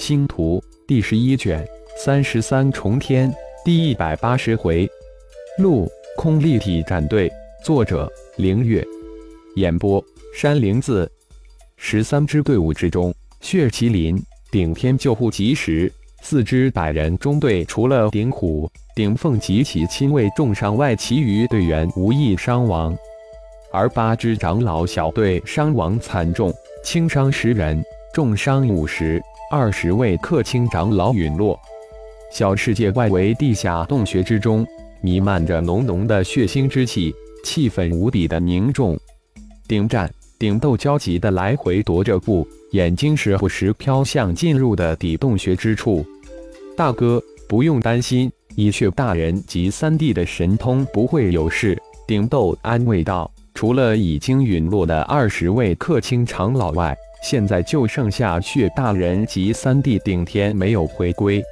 星图第十一卷三十三重天第一百八十回，陆空立体战队，作者凌月，演播山灵子。十三支队伍之中，血麒麟、顶天救护及时，四支百人中队除了顶虎、顶凤及其亲卫重伤外，其余队员无一伤亡。而八支长老小队伤亡惨重，轻伤十人，重伤五十。二十位客卿长老陨落。小世界外围地下洞穴之中，弥漫着浓浓的血腥之气，气氛无比的凝重。顶战。顶斗焦急的来回踱着步，眼睛时不时飘向进入的底洞穴之处。大哥，不用担心，以血大人及三弟的神通，不会有事。顶斗安慰道：“除了已经陨落的二十位客卿长老外，现在就剩下血大人及三弟顶天没有回归。”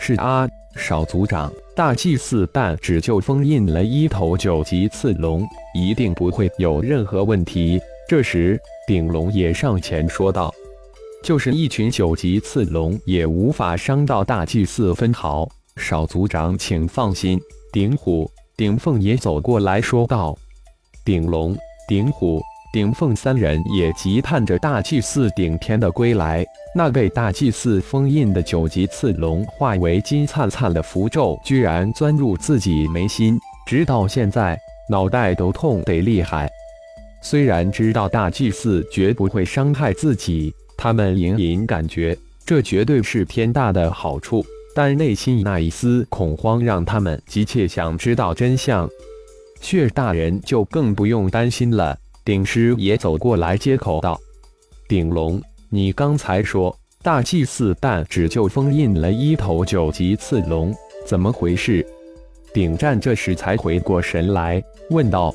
是啊，少族长，大祭司但只就封印了一头九级刺龙，一定不会有任何问题。这时，顶龙也上前说道：“就是一群九级刺龙，也无法伤到大祭司分毫。少族长，请放心。”顶虎、顶凤也走过来说道：“顶龙、顶虎、顶凤三人也急盼着大祭司顶天的归来。那被大祭司封印的九级刺龙化为金灿灿的符咒，居然钻入自己眉心，直到现在，脑袋都痛得厉害。”虽然知道大祭司绝不会伤害自己，他们隐隐感觉这绝对是天大的好处，但内心那一丝恐慌让他们急切想知道真相。血大人就更不用担心了。顶师也走过来接口道：“顶龙，你刚才说大祭司但只就封印了一头九级刺龙，怎么回事？”顶战这时才回过神来，问道：“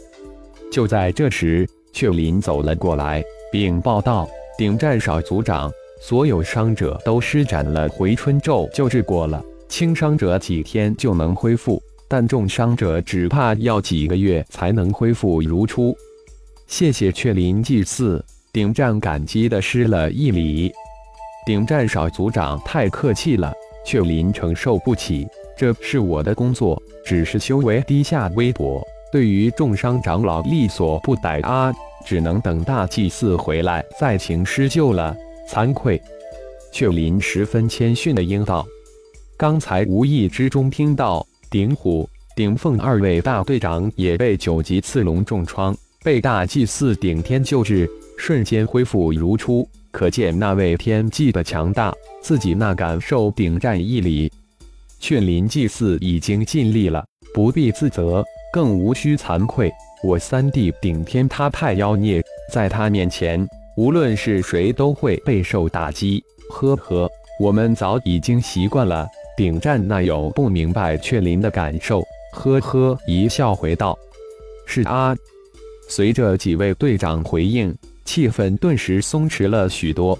就在这时。”雀林走了过来，禀报道：“顶战少族长，所有伤者都施展了回春咒救治过了，轻伤者几天就能恢复，但重伤者只怕要几个月才能恢复如初。”谢谢雀林祭祀，顶战感激的施了一礼。顶战少族长太客气了，雀林承受不起，这是我的工作，只是修为低下微薄。对于重伤长老力所不逮啊，只能等大祭司回来再行施救了。惭愧，雀林十分谦逊的应道：“刚才无意之中听到顶虎、顶凤二位大队长也被九级刺龙重创，被大祭司顶天救治，瞬间恢复如初，可见那位天际的强大。自己那感受顶战一礼？雀林祭祀已经尽力了，不必自责。”更无需惭愧，我三弟顶天他太妖孽，在他面前，无论是谁都会备受打击。呵呵，我们早已经习惯了。顶战那有不明白雀林的感受？呵呵一笑回道：“是啊。”随着几位队长回应，气氛顿时松弛了许多。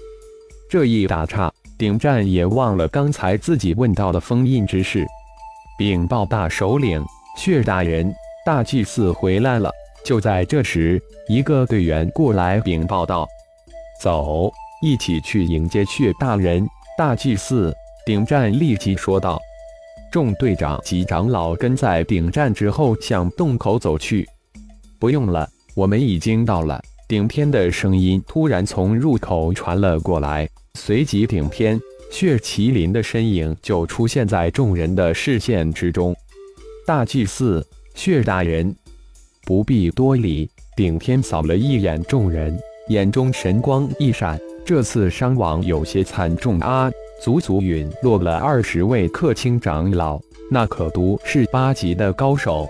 这一打岔，顶战也忘了刚才自己问到的封印之事，禀报大首领。血大人，大祭司回来了。就在这时，一个队员过来禀报道：“走，一起去迎接血大人。”大祭司顶战立即说道。众队长及长老跟在顶战之后向洞口走去。不用了，我们已经到了。顶天的声音突然从入口传了过来，随即顶天血麒麟的身影就出现在众人的视线之中。大祭司血大人，不必多礼。顶天扫了一眼众人，眼中神光一闪。这次伤亡有些惨重啊，足足陨落了二十位客卿长老，那可都是八级的高手。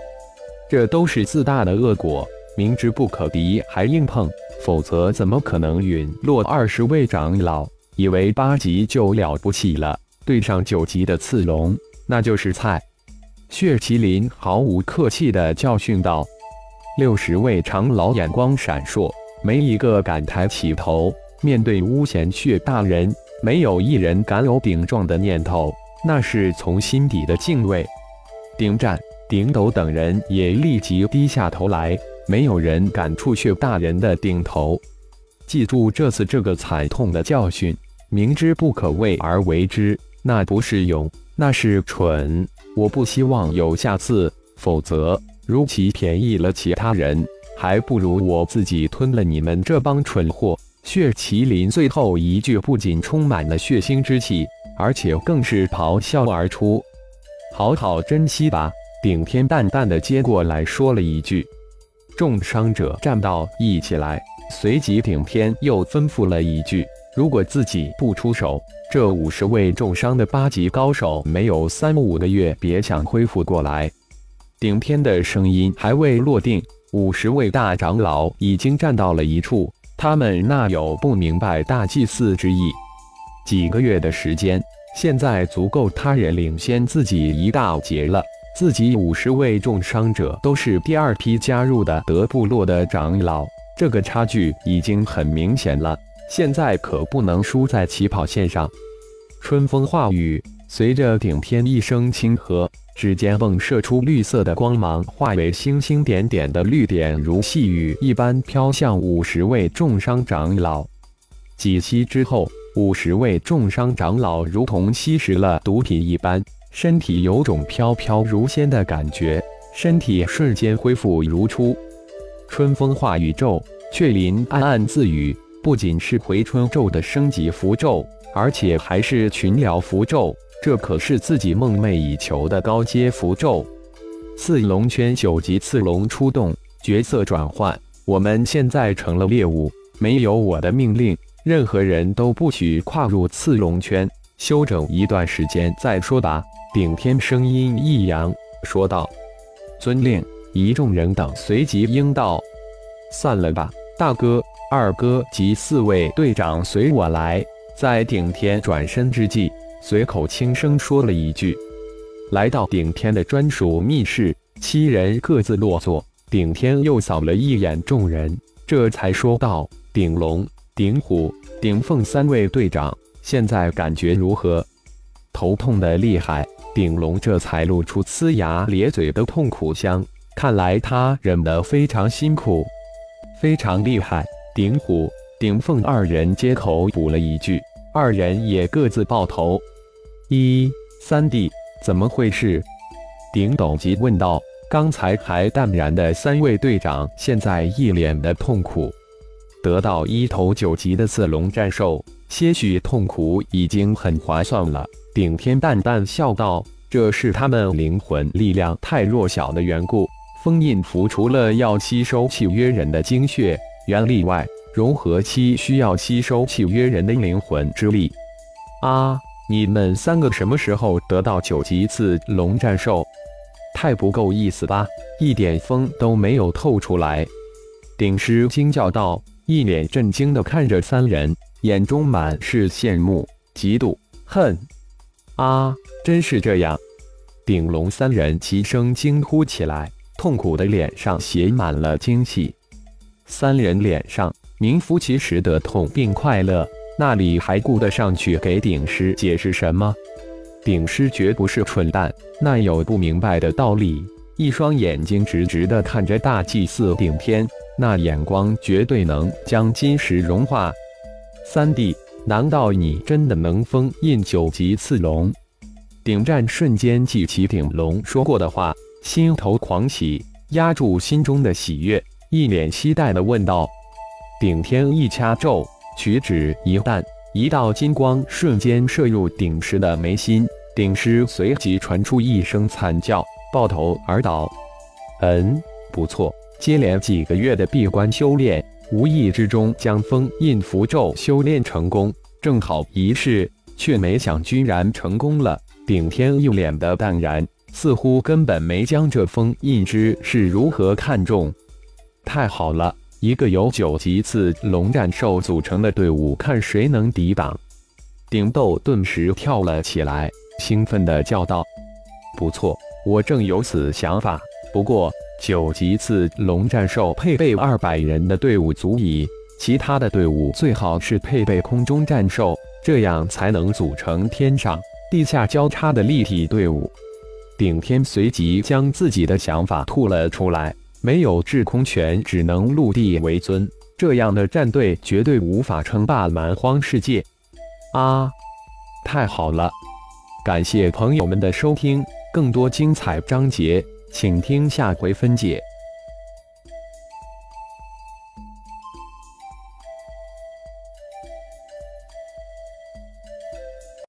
这都是自大的恶果，明知不可敌还硬碰，否则怎么可能陨落二十位长老？以为八级就了不起了，对上九级的刺龙，那就是菜。血麒麟毫无客气地教训道：“六十位长老眼光闪烁，没一个敢抬起头。面对巫贤血大人，没有一人敢有顶撞的念头，那是从心底的敬畏。”顶战、顶斗等人也立即低下头来，没有人敢触血大人的顶头。记住这次这个惨痛的教训，明知不可为而为之，那不是勇，那是蠢。我不希望有下次，否则如其便宜了其他人，还不如我自己吞了你们这帮蠢货。血麒麟最后一句不仅充满了血腥之气，而且更是咆哮而出。好好珍惜吧。顶天淡淡的接过来说了一句：“重伤者站到一起来。”随即顶天又吩咐了一句：“如果自己不出手，这五十位重伤的八级高手没有三五个月别想恢复过来。”顶天的声音还未落定，五十位大长老已经站到了一处。他们那有不明白大祭司之意？几个月的时间，现在足够他人领先自己一大截了。自己五十位重伤者都是第二批加入的德部落的长老，这个差距已经很明显了。现在可不能输在起跑线上。春风化雨，随着顶天一声轻喝，指尖迸射出绿色的光芒，化为星星点点的绿点，如细雨一般飘向五十位重伤长老。几息之后，五十位重伤长老如同吸食了毒品一般。身体有种飘飘如仙的感觉，身体瞬间恢复如初。春风化雨咒，雀林暗暗自语：不仅是回春咒的升级符咒，而且还是群聊符咒，这可是自己梦寐以求的高阶符咒。刺龙圈九级刺龙出动，角色转换。我们现在成了猎物，没有我的命令，任何人都不许跨入刺龙圈，休整一段时间再说吧。顶天声音一扬，说道：“遵令。”一众人等随即应道：“散了吧，大哥、二哥及四位队长，随我来。”在顶天转身之际，随口轻声说了一句：“来到顶天的专属密室。”七人各自落座。顶天又扫了一眼众人，这才说道：“顶龙、顶虎、顶凤三位队长，现在感觉如何？头痛的厉害。”顶龙这才露出呲牙咧嘴的痛苦相，看来他忍得非常辛苦，非常厉害。顶虎、顶凤二人接口补了一句，二人也各自抱头。一三弟，怎么回事？顶斗急问道。刚才还淡然的三位队长，现在一脸的痛苦。得到一头九级的四龙战兽，些许痛苦已经很划算了。顶天淡淡笑道：“这是他们灵魂力量太弱小的缘故。封印符除了要吸收契约人的精血元力外，融合期需要吸收契约人的灵魂之力。啊，你们三个什么时候得到九级次龙战兽？太不够意思吧？一点风都没有透出来。”顶师惊叫道，一脸震惊地看着三人，眼中满是羡慕、嫉妒、恨。啊，真是这样！顶龙三人齐声惊呼起来，痛苦的脸上写满了惊喜。三人脸上名副其实的痛并快乐，那里还顾得上去给顶师解释什么？顶师绝不是蠢蛋，那有不明白的道理？一双眼睛直直的看着大祭司顶天，那眼光绝对能将金石融化。三弟。难道你真的能封印九级刺龙？顶战瞬间记起顶龙说过的话，心头狂喜，压住心中的喜悦，一脸期待地问道：“顶天一掐咒，取指一弹，一道金光瞬间射入顶石的眉心，顶石随即传出一声惨叫，抱头而倒。嗯，不错，接连几个月的闭关修炼。”无意之中将封印符咒修炼成功，正好一试，却没想居然成功了。顶天一脸的淡然，似乎根本没将这封印之是如何看重。太好了，一个由九级次龙战兽组成的队伍，看谁能抵挡！顶斗顿时跳了起来，兴奋地叫道：“不错，我正有此想法。不过……”九级次龙战兽配备二百人的队伍足矣，其他的队伍最好是配备空中战兽，这样才能组成天上地下交叉的立体队伍。顶天随即将自己的想法吐了出来：没有制空权，只能陆地为尊，这样的战队绝对无法称霸蛮荒世界。啊，太好了！感谢朋友们的收听，更多精彩章节，请听下回分解。